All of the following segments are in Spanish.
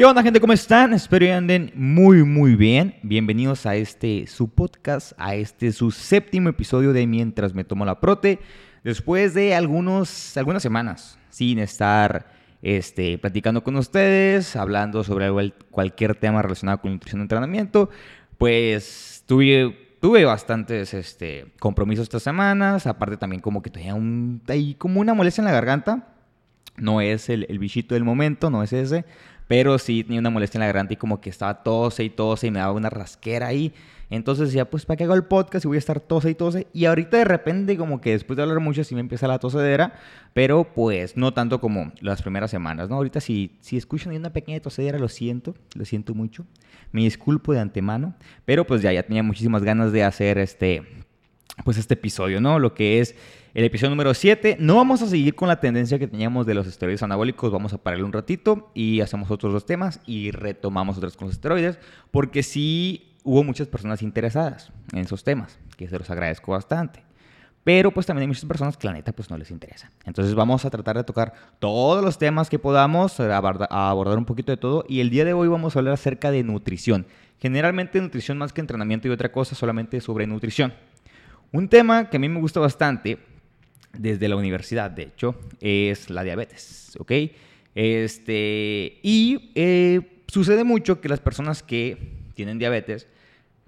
¿Qué onda, gente? ¿Cómo están? Espero que anden muy, muy bien. Bienvenidos a este su podcast, a este su séptimo episodio de Mientras me tomo la prote. Después de algunos, algunas semanas sin estar este, platicando con ustedes, hablando sobre cualquier tema relacionado con nutrición y entrenamiento, pues tuve, tuve bastantes este, compromisos estas semanas. Aparte, también como que tenía un, ahí como una molestia en la garganta. No es el, el bichito del momento, no es ese pero sí tenía una molestia en la garganta y como que estaba tose y tose y me daba una rasquera ahí. Entonces decía, pues, ¿para qué hago el podcast y voy a estar tose y tose? Y ahorita de repente, como que después de hablar mucho, sí me empieza la tosedera, pero pues no tanto como las primeras semanas, ¿no? Ahorita si, si escuchan una pequeña tosedera, lo siento, lo siento mucho. Me disculpo de antemano, pero pues ya, ya tenía muchísimas ganas de hacer este, pues este episodio, ¿no? Lo que es el episodio número 7. No vamos a seguir con la tendencia que teníamos de los esteroides anabólicos. Vamos a pararle un ratito y hacemos otros dos temas y retomamos otros con los esteroides. Porque sí hubo muchas personas interesadas en esos temas, que se los agradezco bastante. Pero pues también hay muchas personas que la neta pues no les interesa. Entonces vamos a tratar de tocar todos los temas que podamos, a abordar un poquito de todo. Y el día de hoy vamos a hablar acerca de nutrición. Generalmente nutrición más que entrenamiento y otra cosa, solamente sobre nutrición. Un tema que a mí me gusta bastante desde la universidad, de hecho, es la diabetes, ¿ok? Este, y eh, sucede mucho que las personas que tienen diabetes,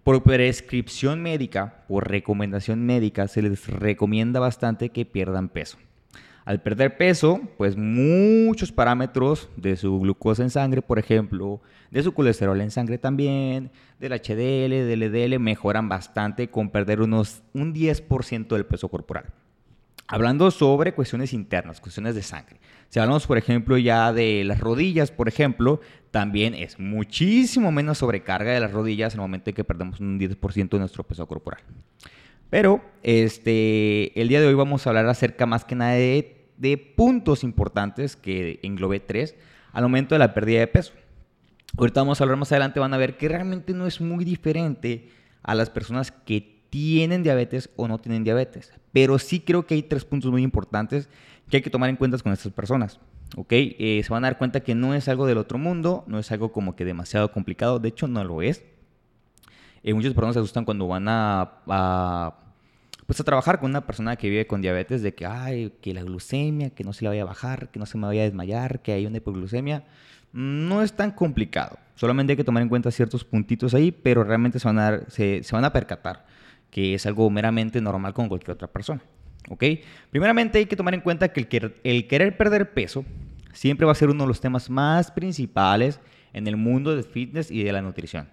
por prescripción médica, por recomendación médica, se les recomienda bastante que pierdan peso. Al perder peso, pues muchos parámetros de su glucosa en sangre, por ejemplo, de su colesterol en sangre también, del HDL, del LDL, mejoran bastante con perder unos un 10% del peso corporal. Hablando sobre cuestiones internas, cuestiones de sangre. Si hablamos, por ejemplo, ya de las rodillas, por ejemplo, también es muchísimo menos sobrecarga de las rodillas en el momento en que perdemos un 10% de nuestro peso corporal. Pero este, el día de hoy vamos a hablar acerca más que nada de, de puntos importantes que englobé tres al momento de la pérdida de peso. Ahorita vamos a hablar más adelante, van a ver que realmente no es muy diferente a las personas que tienen diabetes o no tienen diabetes. Pero sí creo que hay tres puntos muy importantes que hay que tomar en cuenta con estas personas. ¿Ok? Eh, se van a dar cuenta que no es algo del otro mundo, no es algo como que demasiado complicado, de hecho no lo es. Eh, muchas personas se asustan cuando van a, pues a trabajar con una persona que vive con diabetes de que, ay, que la glucemia, que no se la vaya a bajar, que no se me vaya a desmayar, que hay una hipoglucemia. No es tan complicado. Solamente hay que tomar en cuenta ciertos puntitos ahí, pero realmente se van a, se, se van a percatar que es algo meramente normal con cualquier otra persona. ¿Ok? Primeramente hay que tomar en cuenta que el, querer perder peso siempre va a ser uno de los temas más principales en el mundo del fitness y de la nutrición.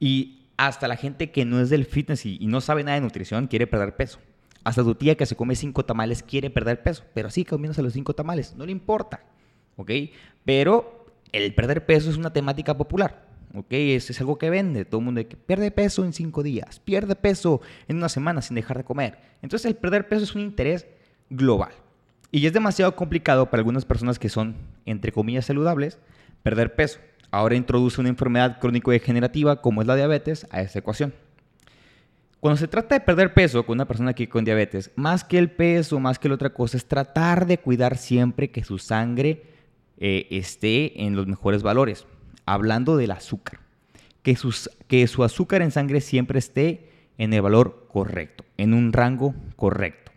Y hasta la gente que no es del fitness y, no sabe nada de nutrición quiere perder peso. Hasta tu tía que se come cinco tamales quiere perder peso, pero sí comiéndose los cinco tamales, no le importa. ¿Ok? Pero el perder peso es una temática popular. ¿Ok? Es, es algo que vende. Todo el mundo que pierde peso en cinco días, pierde peso en una semana sin dejar de comer. Entonces el perder peso es un interés global. Y es demasiado complicado para algunas personas que son, entre comillas, saludables, perder peso. Ahora introduce una enfermedad crónico-degenerativa como es la diabetes a esta ecuación. Cuando se trata de perder peso con una persona que con diabetes, más que el peso, más que la otra cosa, es tratar de cuidar siempre que su sangre eh, esté en los mejores valores hablando del azúcar. Que, que su azúcar en sangre siempre esté en el valor correcto, en un rango correcto.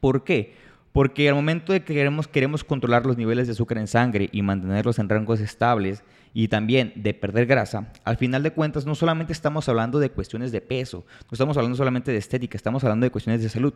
¿Por qué? Porque al momento de que queremos, queremos controlar los niveles de azúcar en sangre y mantenerlos en rangos estables y también de perder grasa, al final de cuentas no solamente estamos hablando de cuestiones de peso, no estamos hablando solamente de estética, estamos hablando de cuestiones de salud.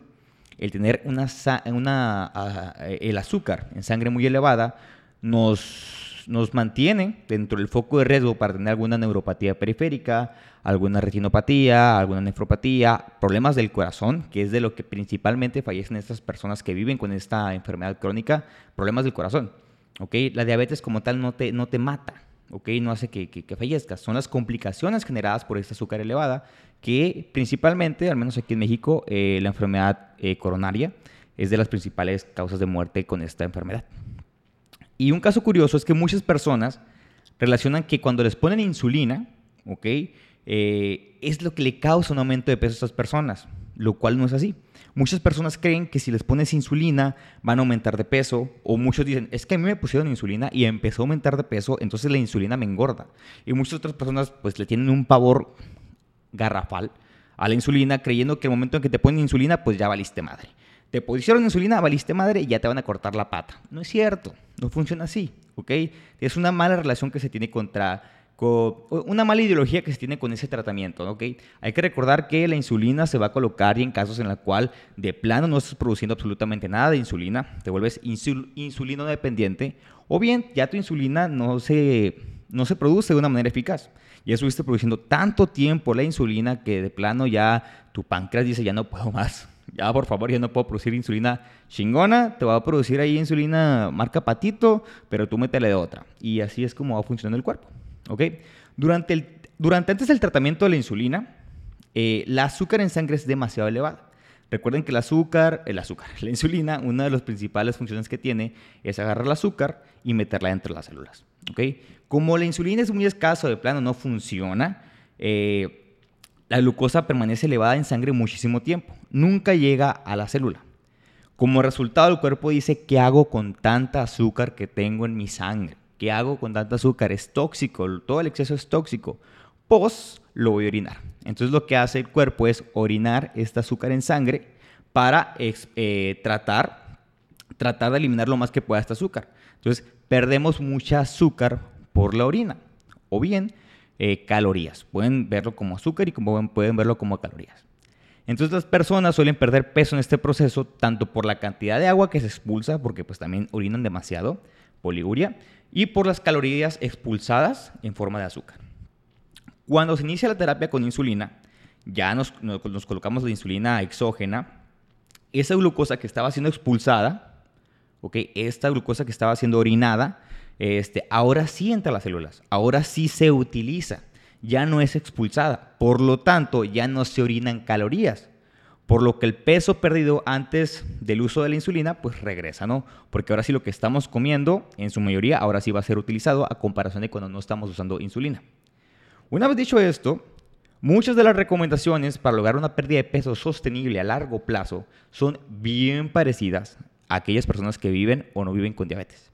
El tener una, una, ah, el azúcar en sangre muy elevada nos nos mantiene dentro del foco de riesgo para tener alguna neuropatía periférica, alguna retinopatía, alguna nefropatía, problemas del corazón, que es de lo que principalmente fallecen estas personas que viven con esta enfermedad crónica, problemas del corazón. ¿okay? La diabetes como tal no te, no te mata, ¿okay? no hace que, que, fallezcas. Son las complicaciones generadas por esta azúcar elevada que principalmente, al menos aquí en México, eh, la enfermedad eh, coronaria es de las principales causas de muerte con esta enfermedad. Y un caso curioso es que muchas personas relacionan que cuando les ponen insulina, ¿ok? Eh, es lo que le causa un aumento de peso a estas personas. lo cual no es así. Muchas personas creen que si les pones insulina van a aumentar de peso o muchos dicen, es que a mí me pusieron insulina y empezó a aumentar de peso, entonces la insulina me engorda. Y muchas otras personas pues le tienen un pavor garrafal a la insulina creyendo que el momento en que te ponen insulina pues ya valiste madre. Te pusieron insulina, valiste madre y ya te van a cortar la pata. No es cierto, no funciona así, ¿ok? Es una mala relación que se tiene contra una mala ideología que se tiene con ese tratamiento, ¿ok? Hay que recordar que la insulina se va a colocar y en casos en los cual de plano no estás produciendo absolutamente nada de insulina, te vuelves insulino dependiente, o bien ya tu insulina no se, no se produce de una manera eficaz. Ya estuviste produciendo tanto tiempo la insulina que de plano ya tu páncreas dice ya no puedo más. Ya por favor, ya no puedo producir insulina chingona, te va a producir ahí insulina marca patito, pero tú métele de otra. Y así es como va funcionando el cuerpo. ¿ok? Durante, el, durante antes del tratamiento de la insulina, eh, el azúcar en sangre es demasiado elevada. Recuerden que el azúcar, el azúcar, la insulina, una de las principales funciones que tiene es agarrar el azúcar y meterla dentro de las células. ¿ok? Como la insulina es muy escaso, de plano no funciona, eh, la glucosa permanece elevada en sangre muchísimo tiempo. Nunca llega a la célula. Como resultado, el cuerpo dice, ¿qué hago con tanta azúcar que tengo en mi sangre? ¿Qué hago con tanta azúcar? Es tóxico, todo el exceso es tóxico. Pues lo voy a orinar. Entonces lo que hace el cuerpo es orinar este azúcar en sangre para eh, tratar, tratar de eliminar lo más que pueda este azúcar. Entonces perdemos mucha azúcar por la orina. O bien eh, calorías. Pueden verlo como azúcar y como pueden verlo como calorías. Entonces las personas suelen perder peso en este proceso tanto por la cantidad de agua que se expulsa, porque pues también orinan demasiado, poliguria, y por las calorías expulsadas en forma de azúcar. Cuando se inicia la terapia con insulina, ya nos, colocamos la insulina exógena, esa glucosa que estaba siendo expulsada, ¿okay? esta glucosa que estaba siendo orinada, este, ahora sí entra a las células, ahora sí se utiliza, ya no es expulsada, por lo tanto ya no se orinan calorías, por lo que el peso perdido antes del uso de la insulina, pues regresa, ¿no? Porque ahora sí lo que estamos comiendo, en su mayoría, ahora sí va a ser utilizado a comparación de cuando no estamos usando insulina. Una vez dicho esto, muchas de las recomendaciones para lograr una pérdida de peso sostenible a largo plazo son bien parecidas a aquellas personas que viven o no viven con diabetes.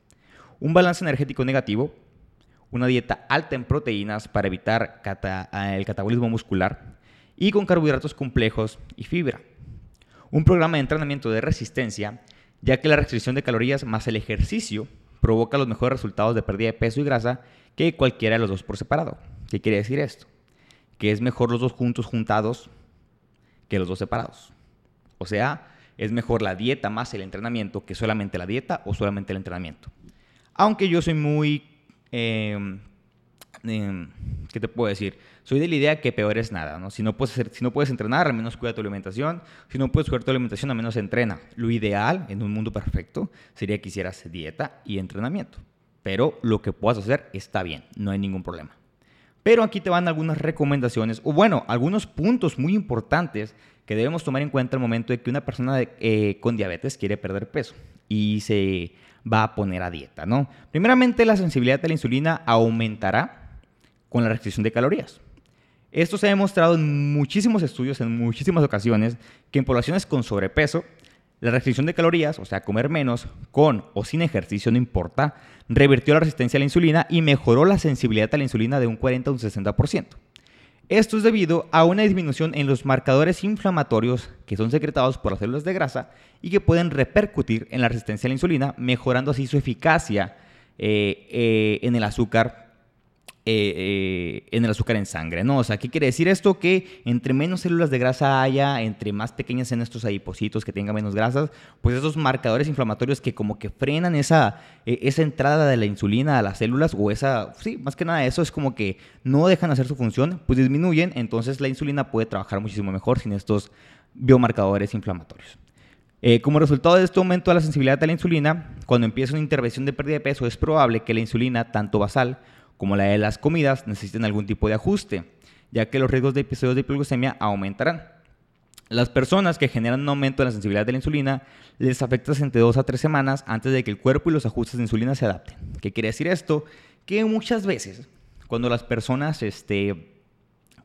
Un balance energético negativo, una dieta alta en proteínas para evitar el catabolismo muscular, y con carbohidratos complejos y fibra. Un programa de entrenamiento de resistencia, ya que la restricción de calorías más el ejercicio provoca los mejores resultados de pérdida de peso y grasa que cualquiera de los dos por separado. ¿Qué quiere decir esto? Que es mejor los dos juntos juntados que los dos separados. O sea, es mejor la dieta más el entrenamiento que solamente la dieta o solamente el entrenamiento. Aunque yo soy muy... Eh, ¿Qué te puedo decir? soy de la idea que peor es nada, ¿no? Si no puedes, si no puedes entrenar, al menos cuida tu alimentación. Si no puedes cuidar tu alimentación, al menos entrena. Lo ideal, en un mundo perfecto, sería que hicieras dieta y entrenamiento. Pero lo que puedas hacer está bien, no hay ningún problema. Pero aquí te van algunas recomendaciones, o bueno, algunos puntos muy importantes que debemos tomar en cuenta al momento de que una persona eh, con diabetes quiere perder peso y se va a poner a dieta, ¿no? Primeramente, la sensibilidad a la insulina aumentará con la restricción de calorías. Esto se ha demostrado en muchísimos estudios, en muchísimas ocasiones, que en poblaciones con sobrepeso, la restricción de calorías, o sea, comer menos, con o sin ejercicio, no importa, revirtió la resistencia a la insulina y mejoró la sensibilidad a la insulina de un 40 a un 60%. Esto es debido a una disminución en los marcadores inflamatorios que son secretados por las células de grasa y que pueden repercutir en la resistencia a la insulina, mejorando así su eficacia eh, eh, en el azúcar eh, eh, en el azúcar en sangre, ¿no? O sea, ¿qué quiere decir esto? Que entre menos células de grasa haya, entre más pequeñas sean estos adipocitos que tengan menos grasas, pues esos marcadores inflamatorios que como que frenan esa, eh, esa entrada de la insulina a las células, o esa, sí, más que nada eso es como que no dejan hacer su función, pues disminuyen, entonces la insulina puede trabajar muchísimo mejor sin estos biomarcadores inflamatorios. como resultado de este aumento de la sensibilidad a la insulina, cuando empieza una intervención de pérdida de peso, es probable que la insulina, tanto basal como la de las comidas, necesiten algún tipo de ajuste, ya que los riesgos de episodios de hipoglucemia aumentarán. Las personas que generan un aumento en la sensibilidad de la insulina les afecta entre 2 a 3 semanas antes de que el cuerpo y los ajustes de insulina se adapten. ¿Qué quiere decir esto? Que muchas veces, cuando las personas este,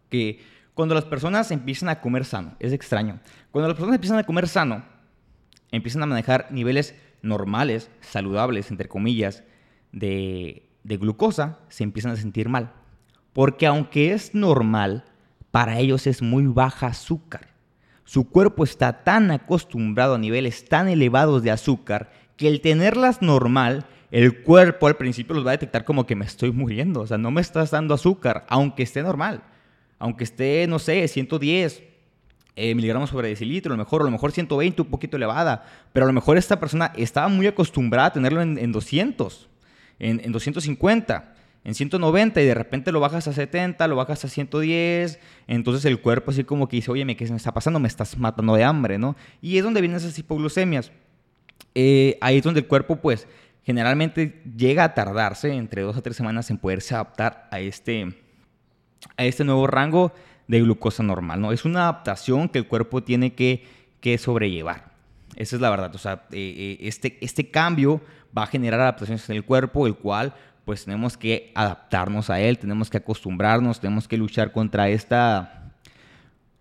que Cuando las personas empiezan a comer sano, es extraño. Cuando las personas empiezan a comer sano, empiezan a manejar niveles normales, saludables, entre comillas, de, de glucosa, se empiezan a sentir mal. Porque aunque es normal, para ellos es muy baja azúcar. Su cuerpo está tan acostumbrado a niveles tan elevados de azúcar que el tenerlas normal, el cuerpo al principio los va a detectar como que me estoy muriendo. O sea, no me estás dando azúcar, aunque esté normal. Aunque esté, no sé, 110 eh, miligramos sobre decilitro, a lo mejor, a lo mejor 120, un poquito elevada. Pero a lo mejor esta persona estaba muy acostumbrada a tenerlo en, 200, en, en 250 en 190 y de repente lo bajas a 70, lo bajas a 110, entonces el cuerpo así como que dice, oye, ¿qué se me está pasando? Me estás matando de hambre, ¿no? Y es donde vienen esas hipoglucemias. Eh, ahí es donde el cuerpo, pues, generalmente llega a tardarse entre dos a tres semanas en poderse adaptar a este, a este nuevo rango de glucosa normal, ¿no? Es una adaptación que el cuerpo tiene que, que sobrellevar. Esa es la verdad. O sea, eh, eh, este, este cambio va a generar adaptaciones en el cuerpo, el cual pues tenemos que adaptarnos a él, tenemos que acostumbrarnos, tenemos que luchar contra esta,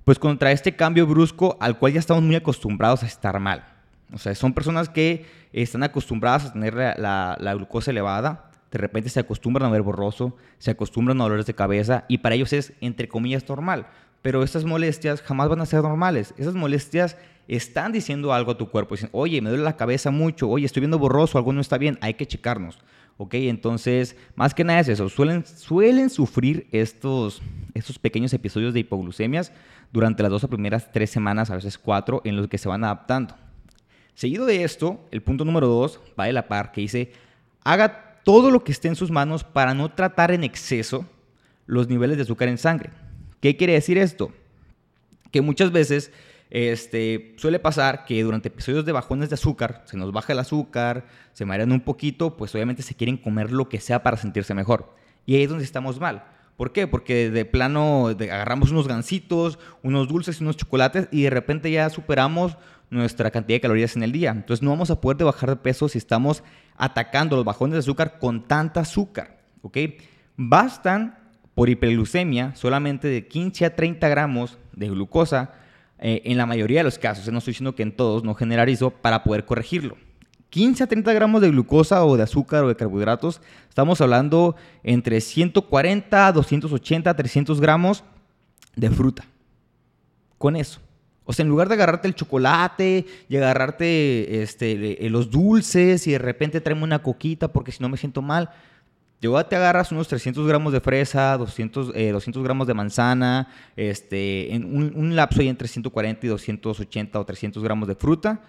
pues contra este cambio brusco al cual ya estamos muy acostumbrados a estar mal. O sea, son personas que están acostumbradas a tener la, la, glucosa elevada, de repente se acostumbran a ver borroso, se acostumbran a dolores de cabeza y para ellos es, entre comillas, normal. Pero estas molestias jamás van a ser normales. Esas molestias están diciendo algo a tu cuerpo. Dicen, oye, me duele la cabeza mucho, oye, estoy viendo borroso, algo no está bien, hay que checarnos. ¿ok? Entonces, más que nada es eso, suelen, suelen sufrir estos, estos pequeños episodios de hipoglucemias durante las dos o primeras tres semanas, a veces cuatro, en los que se van adaptando. Seguido de esto, el punto número dos va de la par, que dice, haga todo lo que esté en sus manos para no tratar en exceso los niveles de azúcar en sangre. ¿Qué quiere decir esto? Que muchas veces este, suele pasar que durante episodios de bajones de azúcar, se nos baja el azúcar, se marean un poquito, pues obviamente se quieren comer lo que sea para sentirse mejor. Y ahí es donde estamos mal. ¿Por qué? Porque de plano agarramos unos gancitos, unos dulces unos chocolates y de repente ya superamos nuestra cantidad de calorías en el día. Entonces no vamos a poder bajar de peso si estamos atacando los bajones de azúcar con tanta azúcar. ¿ok? Bastan por hiperglucemia solamente de 15 a 30 gramos de glucosa eh, en la mayoría de los casos, eh, no estoy diciendo que en todos, no generalizo, para poder corregirlo. 15 a 30 gramos de glucosa o de azúcar o de carbohidratos, estamos hablando entre 140, 280, 300 gramos de fruta. Con eso. O sea, en lugar de agarrarte el chocolate y agarrarte este, eh, los dulces y de repente traerme una coquita porque si no me siento mal, Luego te agarras unos 300 gramos de fresa, 200, 200 eh, gramos de manzana, este, en un, lapso ahí entre 140 y 280 o 300 gramos de fruta,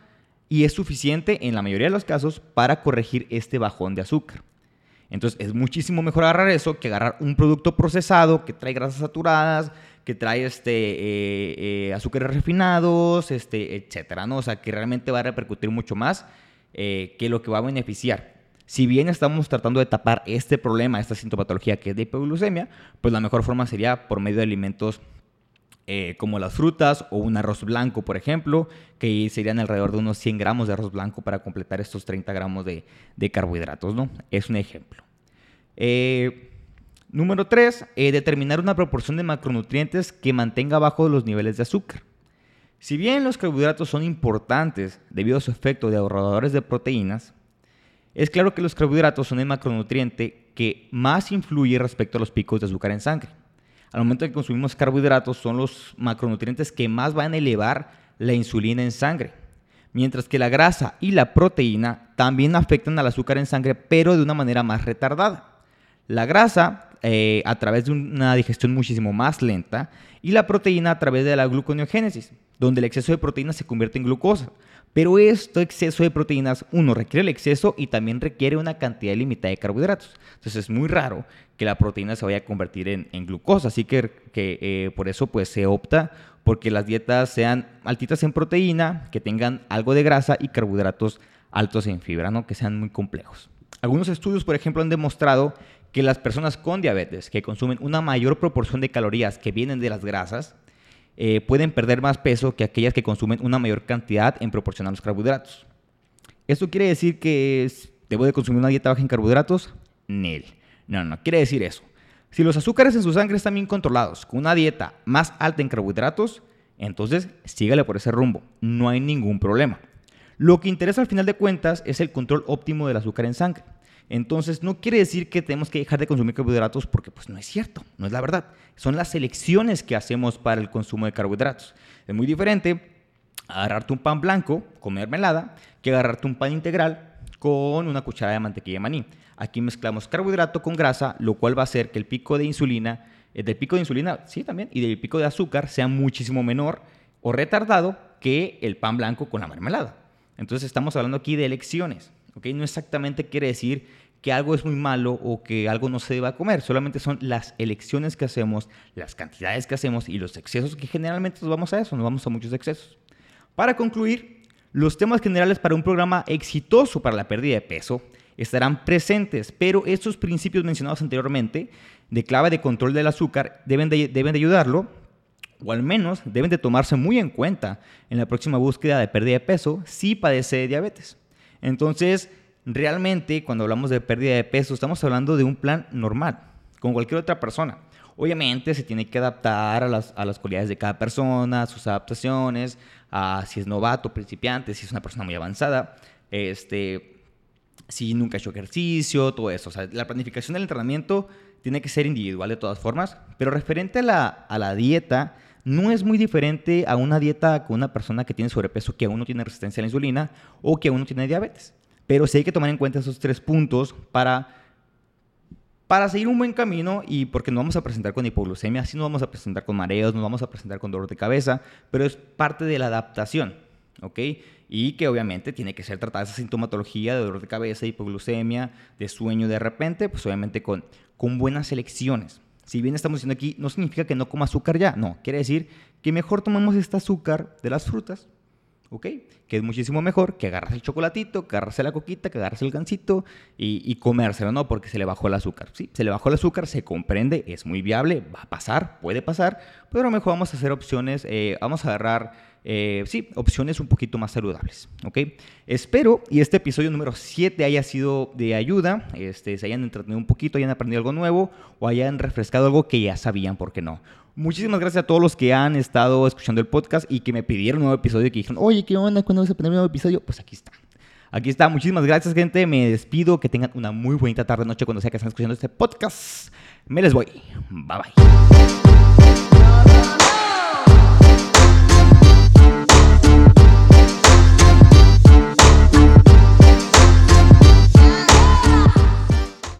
y es suficiente en la mayoría de los casos para corregir este bajón de azúcar. Entonces es muchísimo mejor agarrar eso que agarrar un producto procesado que trae grasas saturadas, que trae este, eh, eh, azúcares refinados, este, etcétera, ¿no? O sea, que realmente va a repercutir mucho más que lo que va a beneficiar si bien estamos tratando de tapar este problema, esta sintomatología que es de hipoglucemia, pues la mejor forma sería por medio de alimentos eh, como las frutas o un arroz blanco, por ejemplo, que serían alrededor de unos 100 gramos de arroz blanco para completar estos 30 gramos de, carbohidratos, ¿no? Es un ejemplo. Eh, número 3, eh, determinar una proporción de macronutrientes que mantenga bajo los niveles de azúcar. Si bien los carbohidratos son importantes debido a su efecto de ahorradores de proteínas, es claro que los carbohidratos son el macronutriente que más influye respecto a los picos de azúcar en sangre. Al momento que consumimos carbohidratos son los macronutrientes que más van a elevar la insulina en sangre. Mientras que la grasa y la proteína también afectan al azúcar en sangre, pero de una manera más retardada. La grasa eh, a través de una digestión muchísimo más lenta y la proteína a través de la gluconeogénesis, donde el exceso de proteína se convierte en glucosa. Pero este exceso de proteínas, uno, requiere el exceso y también requiere una cantidad limitada de carbohidratos. Entonces es muy raro que la proteína se vaya a convertir en, glucosa. Así que, eh, por eso pues, se opta porque las dietas sean altitas en proteína, que tengan algo de grasa y carbohidratos altos en fibra, ¿no? que sean muy complejos. Algunos estudios, por ejemplo, han demostrado que las personas con diabetes que consumen una mayor proporción de calorías que vienen de las grasas, eh, pueden perder más peso que aquellas que consumen una mayor cantidad en proporción a los carbohidratos. ¿Esto quiere decir que debo de consumir una dieta baja en carbohidratos? Nel. No, no, quiere decir eso. Si los azúcares en su sangre están bien controlados, con una dieta más alta en carbohidratos, entonces sígale por ese rumbo, no hay ningún problema. Lo que interesa al final de cuentas es el control óptimo del azúcar en sangre. Entonces, no quiere decir que tenemos que dejar de consumir carbohidratos porque pues no es cierto, no es la verdad. Son las elecciones que hacemos para el consumo de carbohidratos. Es muy diferente agarrarte un pan blanco con mermelada que agarrarte un pan integral con una cucharada de mantequilla de maní. Aquí mezclamos carbohidrato con grasa, lo cual va a hacer que el pico de insulina, eh, del pico de insulina, sí también, y del pico de azúcar sea muchísimo menor o retardado que el pan blanco con la mermelada. Entonces estamos hablando aquí de elecciones. No exactamente quiere decir que algo es muy malo o que algo no se deba comer, solamente son las elecciones que hacemos, las cantidades que hacemos y los excesos que generalmente nos vamos a eso, nos vamos a muchos excesos. Para concluir, los temas generales para un programa exitoso para la pérdida de peso estarán presentes, pero estos principios mencionados anteriormente de clave de control del azúcar deben de, deben de ayudarlo o al menos deben de tomarse muy en cuenta en la próxima búsqueda de pérdida de peso si padece de diabetes. Entonces, realmente cuando hablamos de pérdida de peso, estamos hablando de un plan normal, con cualquier otra persona. Obviamente se tiene que adaptar a las, a las cualidades de cada persona, sus adaptaciones, a si es novato, principiante, si es una persona muy avanzada, este, si nunca ha hecho ejercicio, todo eso. O sea, la planificación del entrenamiento tiene que ser individual de todas formas, pero referente a la, a la dieta, no es muy diferente a una dieta con una persona que tiene sobrepeso, que aún no tiene resistencia a la insulina o que aún no tiene diabetes. Pero sí hay que tomar en cuenta esos tres puntos para, para seguir un buen camino y porque no vamos a presentar con hipoglucemia, sí nos vamos a presentar con mareos, nos vamos a presentar con dolor de cabeza, pero es parte de la adaptación, ¿ok? Y que obviamente tiene que ser tratada esa sintomatología de dolor de cabeza, hipoglucemia, de sueño de repente, pues obviamente con, con buenas elecciones. Si bien estamos diciendo aquí, no significa que no coma azúcar ya, no, quiere decir que mejor tomamos este azúcar de las frutas, ¿ok? Que es muchísimo mejor que agarras el chocolatito, que agarras la coquita, que agarras el gansito y, y, comérselo, ¿no? Porque se le bajó el azúcar. Sí, se le bajó el azúcar, se comprende, es muy viable, va a pasar, puede pasar, pero mejor vamos a hacer opciones, eh, vamos a agarrar eh, sí, opciones un poquito más saludables, ¿ok? Espero y este episodio número 7 haya sido de ayuda, este, se hayan entretenido un poquito, hayan aprendido algo nuevo o hayan refrescado algo que ya sabían, ¿por qué no? Muchísimas gracias a todos los que han estado escuchando el podcast y que me pidieron un nuevo episodio y que dijeron, oye, ¿qué onda? ¿Cuándo vas a poner un nuevo episodio? Pues aquí está. Aquí está. Muchísimas gracias, gente. Me despido. Que tengan una muy bonita tarde, noche cuando sea que estén escuchando este podcast. Me les voy. Bye bye.